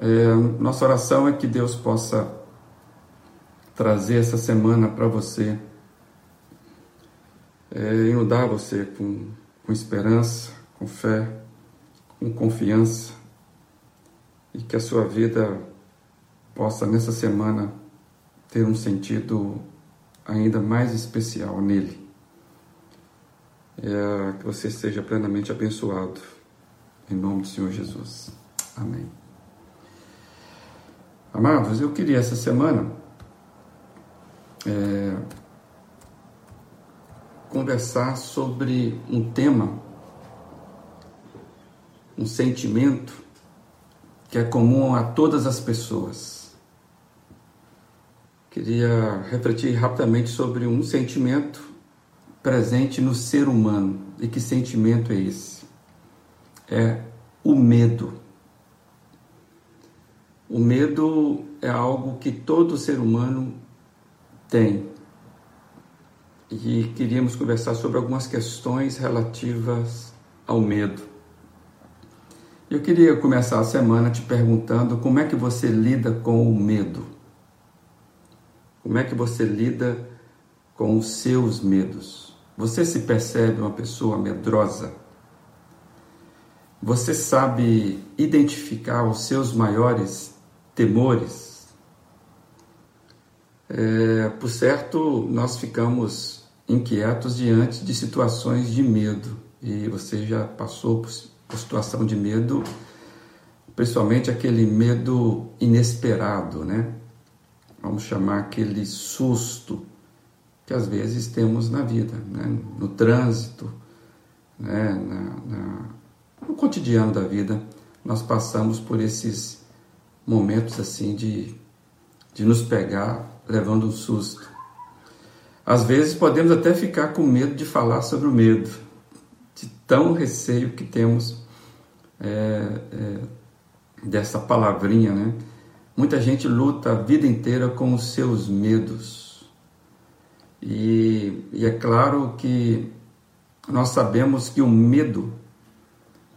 É, nossa oração é que Deus possa trazer essa semana para você, é, inundar você com, com esperança, com fé, com confiança e que a sua vida possa nessa semana ter um sentido ainda mais especial nele. É, que você seja plenamente abençoado. Em nome do Senhor Jesus. Amém. Amados, eu queria essa semana é, conversar sobre um tema, um sentimento que é comum a todas as pessoas. Queria refletir rapidamente sobre um sentimento presente no ser humano. E que sentimento é esse? É o medo. O medo é algo que todo ser humano tem. E queríamos conversar sobre algumas questões relativas ao medo. Eu queria começar a semana te perguntando como é que você lida com o medo. Como é que você lida com os seus medos? Você se percebe uma pessoa medrosa? Você sabe identificar os seus maiores temores? É, por certo, nós ficamos inquietos diante de situações de medo e você já passou por, por situação de medo, principalmente aquele medo inesperado, né? Vamos chamar aquele susto que às vezes temos na vida, né? no trânsito, né? Na, na, no cotidiano da vida, nós passamos por esses momentos assim de, de nos pegar levando um susto. Às vezes podemos até ficar com medo de falar sobre o medo, de tão receio que temos é, é, dessa palavrinha, né? Muita gente luta a vida inteira com os seus medos e, e é claro que nós sabemos que o medo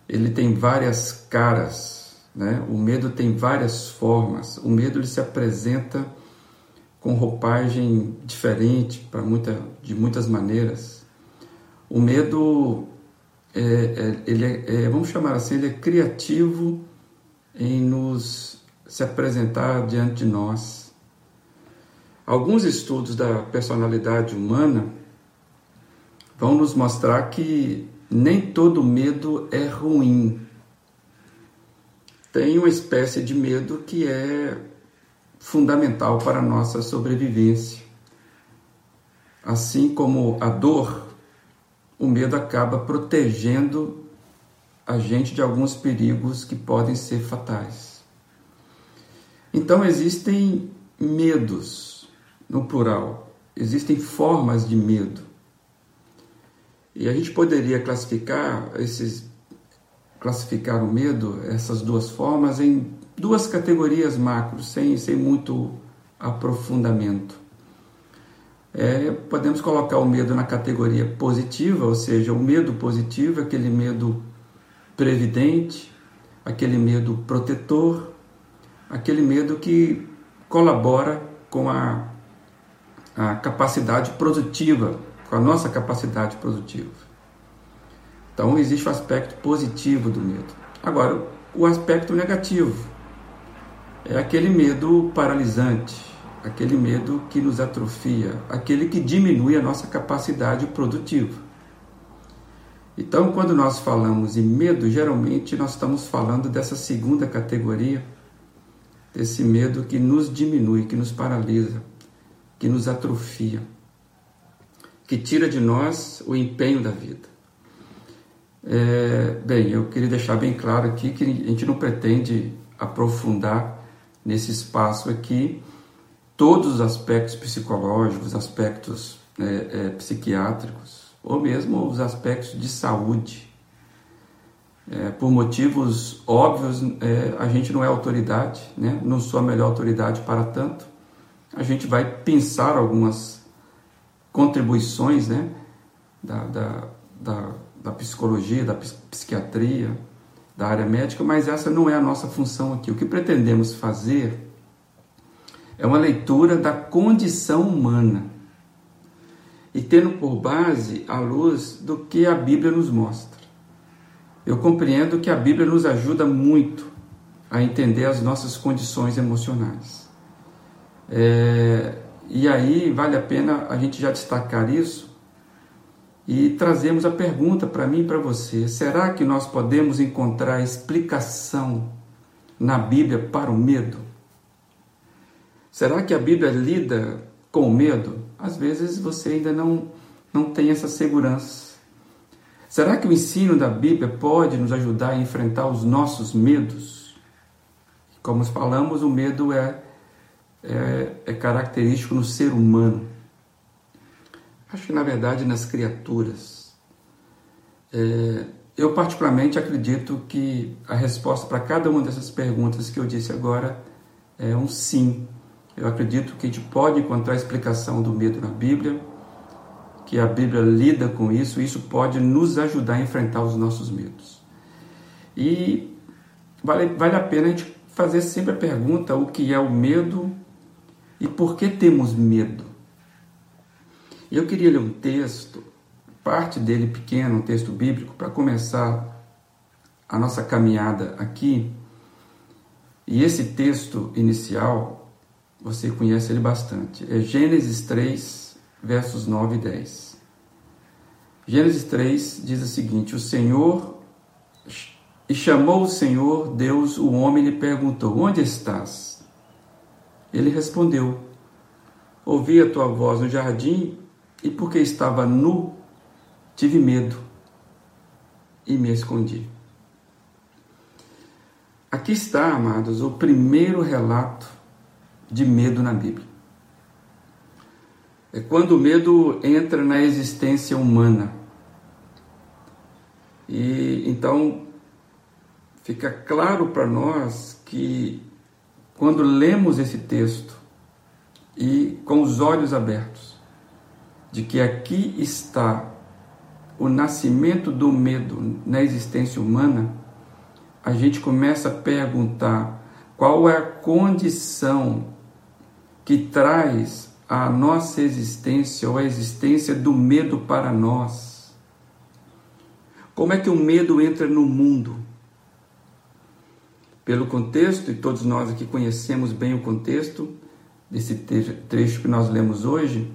ele tem várias caras, né? O medo tem várias formas. O medo ele se apresenta com roupagem diferente para muita, de muitas maneiras. O medo é, é, ele é, é, vamos chamar assim, ele é criativo em nos se apresentar diante de nós Alguns estudos da personalidade humana vão nos mostrar que nem todo medo é ruim. Tem uma espécie de medo que é fundamental para a nossa sobrevivência. Assim como a dor, o medo acaba protegendo a gente de alguns perigos que podem ser fatais. Então existem medos no plural. Existem formas de medo. E a gente poderia classificar esses classificar o medo, essas duas formas, em duas categorias macros, sem, sem muito aprofundamento. É, podemos colocar o medo na categoria positiva, ou seja, o medo positivo, aquele medo previdente, aquele medo protetor, aquele medo que colabora com a a capacidade produtiva, com a nossa capacidade produtiva. Então existe o aspecto positivo do medo. Agora, o aspecto negativo é aquele medo paralisante, aquele medo que nos atrofia, aquele que diminui a nossa capacidade produtiva. Então, quando nós falamos em medo, geralmente nós estamos falando dessa segunda categoria, desse medo que nos diminui, que nos paralisa, que nos atrofia, que tira de nós o empenho da vida. É, bem, eu queria deixar bem claro aqui que a gente não pretende aprofundar nesse espaço aqui todos os aspectos psicológicos, aspectos é, é, psiquiátricos, ou mesmo os aspectos de saúde. É, por motivos óbvios, é, a gente não é autoridade, né? não sou a melhor autoridade para tanto, a gente vai pensar algumas contribuições né, da, da, da, da psicologia, da psiquiatria, da área médica, mas essa não é a nossa função aqui. O que pretendemos fazer é uma leitura da condição humana e tendo por base a luz do que a Bíblia nos mostra. Eu compreendo que a Bíblia nos ajuda muito a entender as nossas condições emocionais. É, e aí vale a pena a gente já destacar isso e trazemos a pergunta para mim e para você: será que nós podemos encontrar explicação na Bíblia para o medo? Será que a Bíblia lida com o medo? Às vezes você ainda não, não tem essa segurança. Será que o ensino da Bíblia pode nos ajudar a enfrentar os nossos medos? Como falamos, o medo é, é, é característico no ser humano. Acho que, na verdade, nas criaturas. É, eu, particularmente, acredito que a resposta para cada uma dessas perguntas que eu disse agora é um sim. Eu acredito que a gente pode encontrar a explicação do medo na Bíblia, que a Bíblia lida com isso, e isso pode nos ajudar a enfrentar os nossos medos. E vale, vale a pena a gente fazer sempre a pergunta: o que é o medo e por que temos medo? Eu queria ler um texto, parte dele pequeno, um texto bíblico, para começar a nossa caminhada aqui. E esse texto inicial, você conhece ele bastante. É Gênesis 3, versos 9 e 10. Gênesis 3 diz o seguinte: O Senhor e chamou o Senhor Deus o homem e lhe perguntou: Onde estás? Ele respondeu: Ouvi a tua voz no jardim e porque estava nu, tive medo e me escondi. Aqui está, amados, o primeiro relato de medo na Bíblia. É quando o medo entra na existência humana. E então fica claro para nós que quando lemos esse texto e com os olhos abertos, de que aqui está o nascimento do medo na existência humana, a gente começa a perguntar qual é a condição que traz a nossa existência ou a existência do medo para nós. Como é que o medo entra no mundo? Pelo contexto, e todos nós aqui conhecemos bem o contexto desse trecho que nós lemos hoje,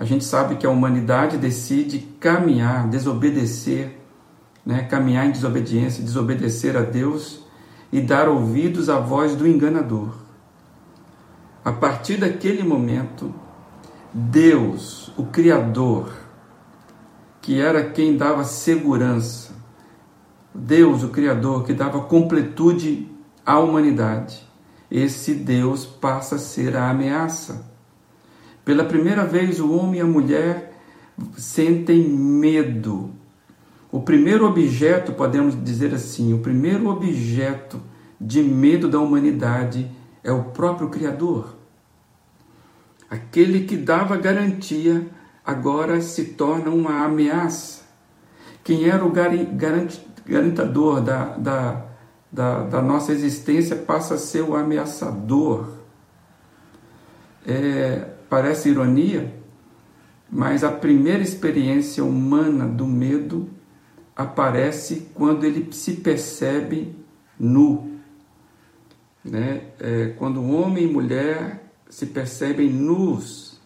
a gente sabe que a humanidade decide caminhar, desobedecer, né? caminhar em desobediência, desobedecer a Deus e dar ouvidos à voz do enganador. A partir daquele momento, Deus, o Criador, que era quem dava segurança, Deus, o Criador, que dava completude à humanidade, esse Deus passa a ser a ameaça. Pela primeira vez, o homem e a mulher sentem medo. O primeiro objeto, podemos dizer assim, o primeiro objeto de medo da humanidade é o próprio Criador. Aquele que dava garantia agora se torna uma ameaça. Quem era o garantador da, da, da, da nossa existência passa a ser o ameaçador. É, Parece ironia, mas a primeira experiência humana do medo aparece quando ele se percebe nu. Né? É, quando homem e mulher se percebem nus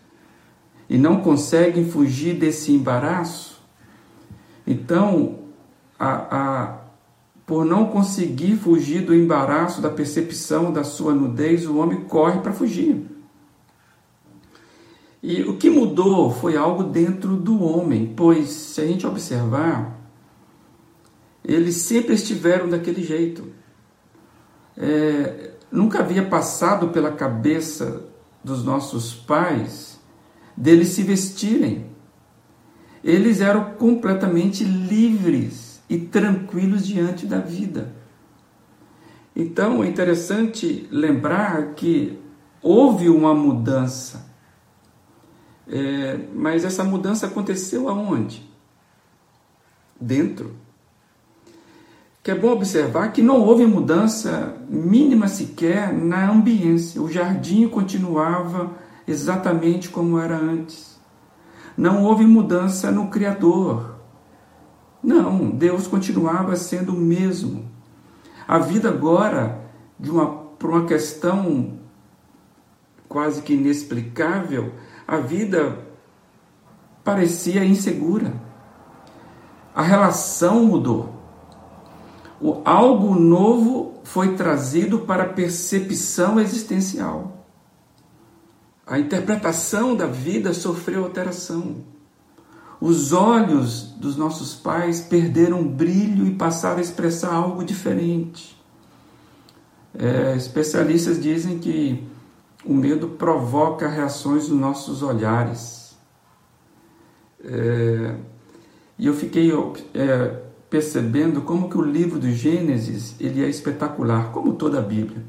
e não conseguem fugir desse embaraço, então, a, a, por não conseguir fugir do embaraço da percepção da sua nudez, o homem corre para fugir. E o que mudou foi algo dentro do homem, pois se a gente observar, eles sempre estiveram daquele jeito. É, nunca havia passado pela cabeça dos nossos pais deles se vestirem. Eles eram completamente livres e tranquilos diante da vida. Então é interessante lembrar que houve uma mudança é, mas essa mudança aconteceu aonde? Dentro. que é bom observar que não houve mudança mínima sequer na ambiência. O jardim continuava exatamente como era antes. Não houve mudança no Criador. Não, Deus continuava sendo o mesmo. A vida agora, de uma, por uma questão quase que inexplicável, a vida parecia insegura. A relação mudou o algo novo foi trazido para a percepção existencial. A interpretação da vida sofreu alteração. Os olhos dos nossos pais perderam brilho e passaram a expressar algo diferente. É, especialistas dizem que o medo provoca reações nos nossos olhares. É, e eu fiquei é, percebendo como que o livro do Gênesis ele é espetacular, como toda a Bíblia.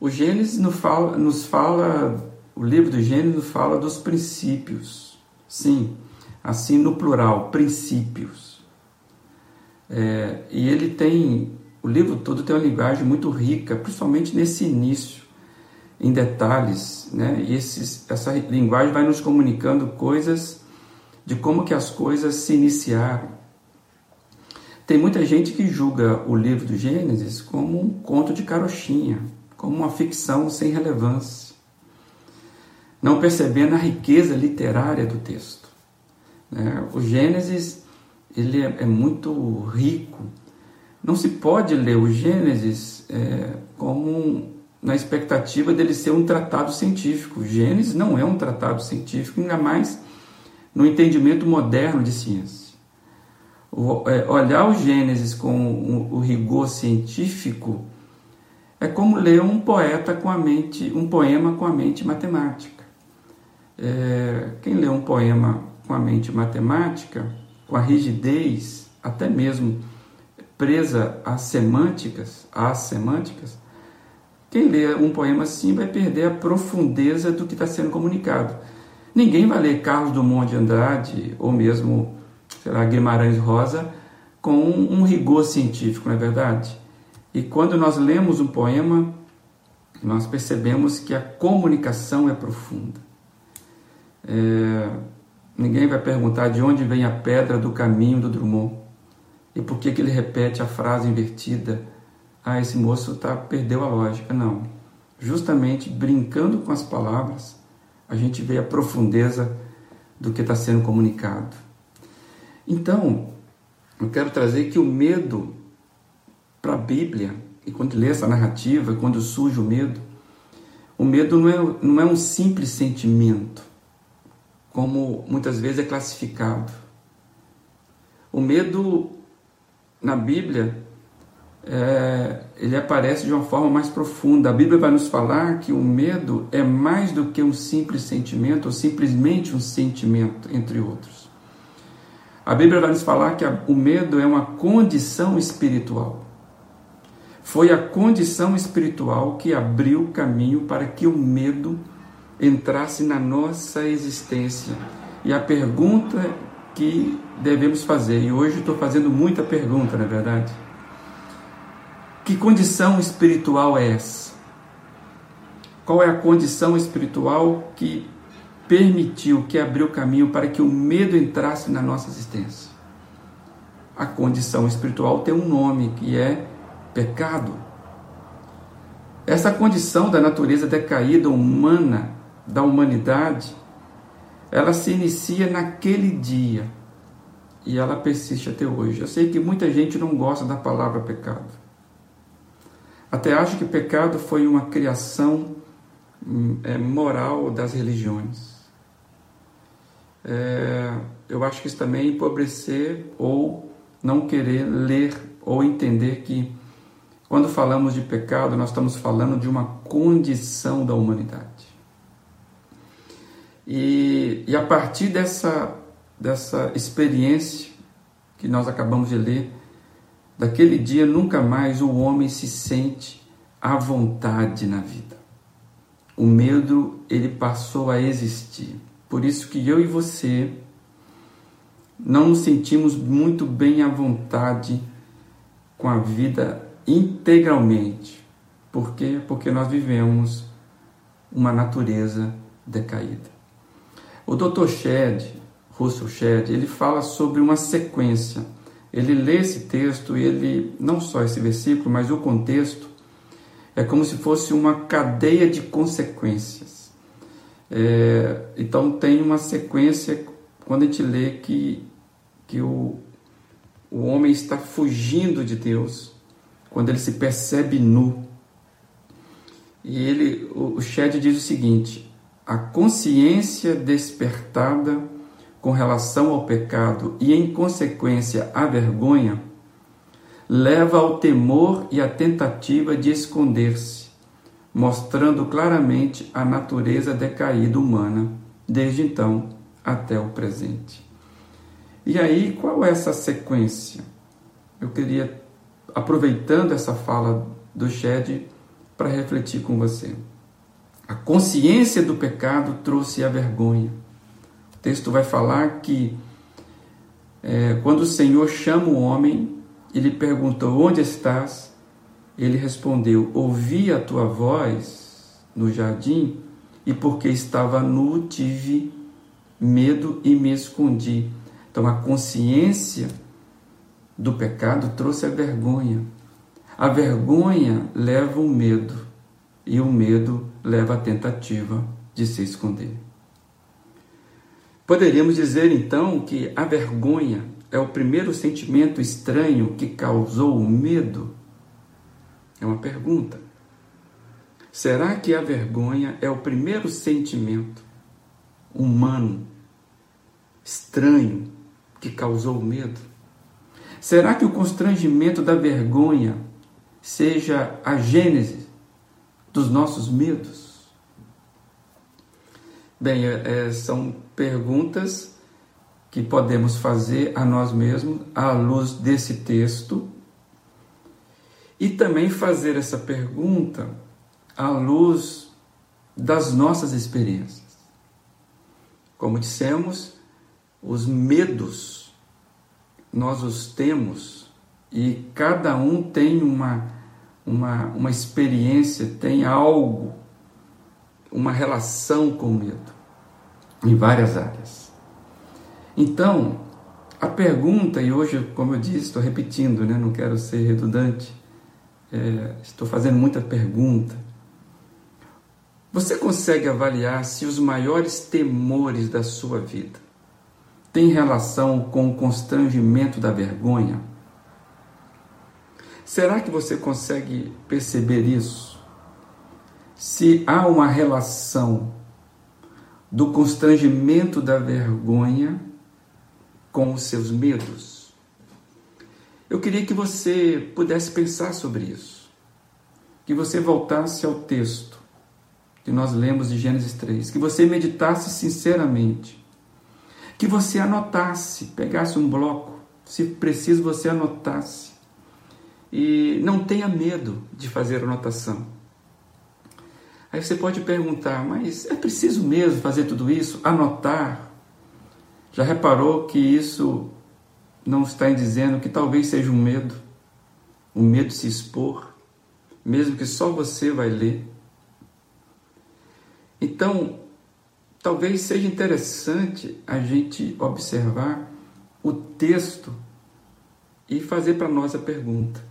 O Gênesis nos fala, nos fala, o livro do Gênesis fala dos princípios. Sim, assim no plural, princípios. É, e ele tem, o livro todo tem uma linguagem muito rica, principalmente nesse início, em detalhes, né? E esses, essa linguagem vai nos comunicando coisas de como que as coisas se iniciaram. Tem muita gente que julga o livro do Gênesis como um conto de carochinha, como uma ficção sem relevância, não percebendo a riqueza literária do texto. Né? O Gênesis ele é, é, muito rico. Não se pode ler o Gênesis é, como um, na expectativa dele ser um tratado científico. Gênesis não é um tratado científico, ainda mais no entendimento moderno de ciência. É, olhar o Gênesis com o rigor científico é como ler um poeta com a mente, um poema com a mente matemática. É, quem lê um poema com a mente matemática, com a rigidez, até mesmo presa às semânticas, às semânticas, quem lê um poema assim vai perder a profundeza do que está sendo comunicado. Ninguém vai ler Carlos Drummond de Andrade ou mesmo sei lá, Guimarães Rosa, com um, um rigor científico, não é verdade? E quando nós lemos um poema, nós percebemos que a comunicação é profunda. É, ninguém vai perguntar de onde vem a pedra do caminho do Drummond e por que, que ele repete a frase invertida. Ah, esse moço tá, perdeu a lógica. Não. Justamente brincando com as palavras, a gente vê a profundeza do que está sendo comunicado. Então, eu quero trazer que o medo para a Bíblia, e quando lê essa narrativa, quando surge o medo, o medo não é, não é um simples sentimento, como muitas vezes é classificado. O medo na Bíblia, é, ele aparece de uma forma mais profunda. A Bíblia vai nos falar que o medo é mais do que um simples sentimento, ou simplesmente um sentimento, entre outros. A Bíblia vai nos falar que o medo é uma condição espiritual. Foi a condição espiritual que abriu o caminho para que o medo entrasse na nossa existência. E a pergunta que devemos fazer, e hoje estou fazendo muita pergunta, na é verdade. Que condição espiritual é essa? Qual é a condição espiritual que permitiu, que abriu caminho para que o medo entrasse na nossa existência. A condição espiritual tem um nome que é pecado. Essa condição da natureza decaída humana, da humanidade, ela se inicia naquele dia e ela persiste até hoje. Eu sei que muita gente não gosta da palavra pecado. Até acho que pecado foi uma criação hum, é, moral das religiões é, eu acho que isso também é empobrecer ou não querer ler ou entender que quando falamos de pecado, nós estamos falando de uma condição da humanidade. E, e a partir dessa, dessa experiência que nós acabamos de ler, daquele dia nunca mais o homem se sente à vontade na vida. O medo ele passou a existir. Por isso que eu e você não nos sentimos muito bem à vontade com a vida integralmente. Por quê? Porque nós vivemos uma natureza decaída. O Dr. Shedd, Russell Shedd, ele fala sobre uma sequência. Ele lê esse texto e ele, não só esse versículo, mas o contexto, é como se fosse uma cadeia de consequências. É, então tem uma sequência quando a gente lê que, que o, o homem está fugindo de Deus, quando ele se percebe nu. E ele, o Shed diz o seguinte: a consciência despertada com relação ao pecado e, em consequência, a vergonha, leva ao temor e à tentativa de esconder-se, mostrando claramente a natureza decaída humana, desde então até o presente. E aí, qual é essa sequência? Eu queria, aproveitando essa fala do Shed, para refletir com você. A consciência do pecado trouxe a vergonha. Texto vai falar que é, quando o Senhor chama o homem e lhe perguntou: Onde estás? Ele respondeu: Ouvi a tua voz no jardim e porque estava nu tive medo e me escondi. Então a consciência do pecado trouxe a vergonha. A vergonha leva o medo e o medo leva à tentativa de se esconder. Poderíamos dizer então que a vergonha é o primeiro sentimento estranho que causou o medo? É uma pergunta. Será que a vergonha é o primeiro sentimento humano estranho que causou medo? Será que o constrangimento da vergonha seja a gênese dos nossos medos? Bem, é, é, são perguntas que podemos fazer a nós mesmos à luz desse texto e também fazer essa pergunta à luz das nossas experiências. Como dissemos, os medos nós os temos e cada um tem uma, uma, uma experiência, tem algo, uma relação com o medo em várias áreas. Então, a pergunta, e hoje, como eu disse, estou repetindo, né? não quero ser redundante, é, estou fazendo muita pergunta. Você consegue avaliar se os maiores temores da sua vida têm relação com o constrangimento da vergonha? Será que você consegue perceber isso? Se há uma relação do constrangimento da vergonha com os seus medos? Eu queria que você pudesse pensar sobre isso, que você voltasse ao texto que nós lemos de Gênesis 3, que você meditasse sinceramente, que você anotasse, pegasse um bloco, se preciso você anotasse. E não tenha medo de fazer anotação. Aí você pode perguntar, mas é preciso mesmo fazer tudo isso? Anotar? Já reparou que isso não está dizendo que talvez seja um medo? Um medo de se expor, mesmo que só você vai ler? Então, talvez seja interessante a gente observar o texto e fazer para nós a pergunta: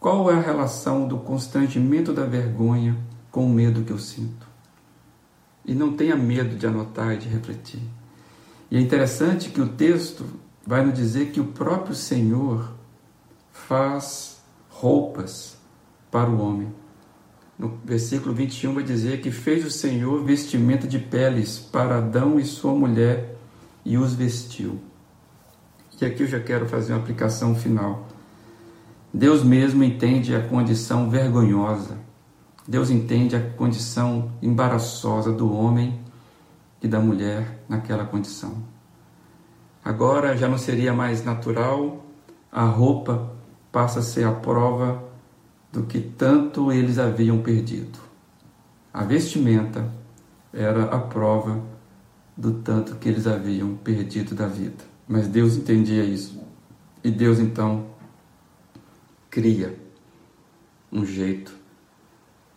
qual é a relação do constrangimento da vergonha com o medo que eu sinto? E não tenha medo de anotar e de refletir. E é interessante que o texto vai nos dizer que o próprio Senhor faz roupas para o homem no versículo 21 vai dizer que fez o Senhor vestimenta de peles para Adão e sua mulher e os vestiu. E aqui eu já quero fazer uma aplicação final. Deus mesmo entende a condição vergonhosa. Deus entende a condição embaraçosa do homem e da mulher naquela condição. Agora já não seria mais natural, a roupa passa a ser a prova do que tanto eles haviam perdido. A vestimenta era a prova do tanto que eles haviam perdido da vida. Mas Deus entendia isso. E Deus então cria um jeito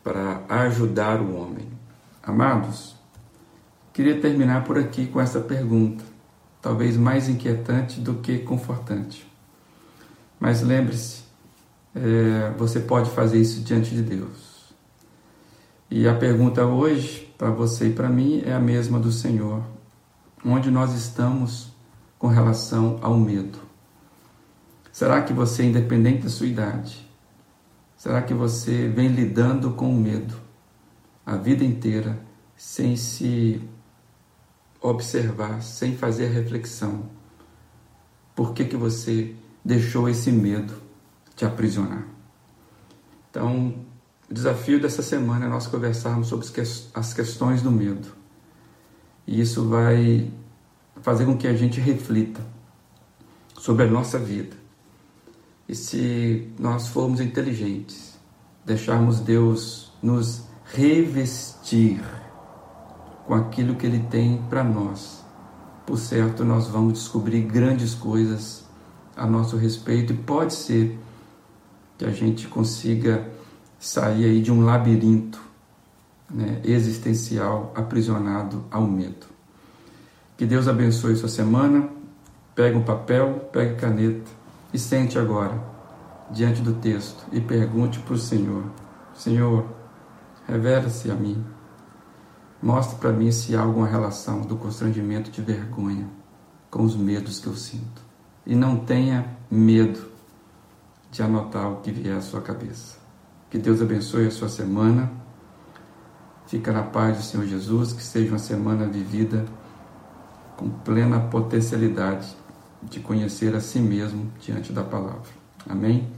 para ajudar o homem. Amados, queria terminar por aqui com essa pergunta, talvez mais inquietante do que confortante. Mas lembre-se, é, você pode fazer isso diante de Deus. E a pergunta hoje, para você e para mim, é a mesma do Senhor: onde nós estamos com relação ao medo? Será que você, independente da sua idade, será que você vem lidando com o medo a vida inteira sem se observar, sem fazer reflexão? Por que, que você deixou esse medo te aprisionar? Então, o desafio dessa semana é nós conversarmos sobre as questões do medo. E isso vai fazer com que a gente reflita sobre a nossa vida. E se nós formos inteligentes, deixarmos Deus nos revestir com aquilo que Ele tem para nós, por certo, nós vamos descobrir grandes coisas a nosso respeito e pode ser que a gente consiga sair aí de um labirinto né, existencial aprisionado ao medo. Que Deus abençoe sua semana. Pegue um papel, pegue caneta e sente agora diante do texto e pergunte para o Senhor: Senhor, revela-se a mim. Mostre para mim se há alguma relação do constrangimento de vergonha com os medos que eu sinto. E não tenha medo de anotar o que vier à sua cabeça. Que Deus abençoe a sua semana. Fica na paz do Senhor Jesus, que seja uma semana vivida com plena potencialidade de conhecer a si mesmo diante da palavra. Amém?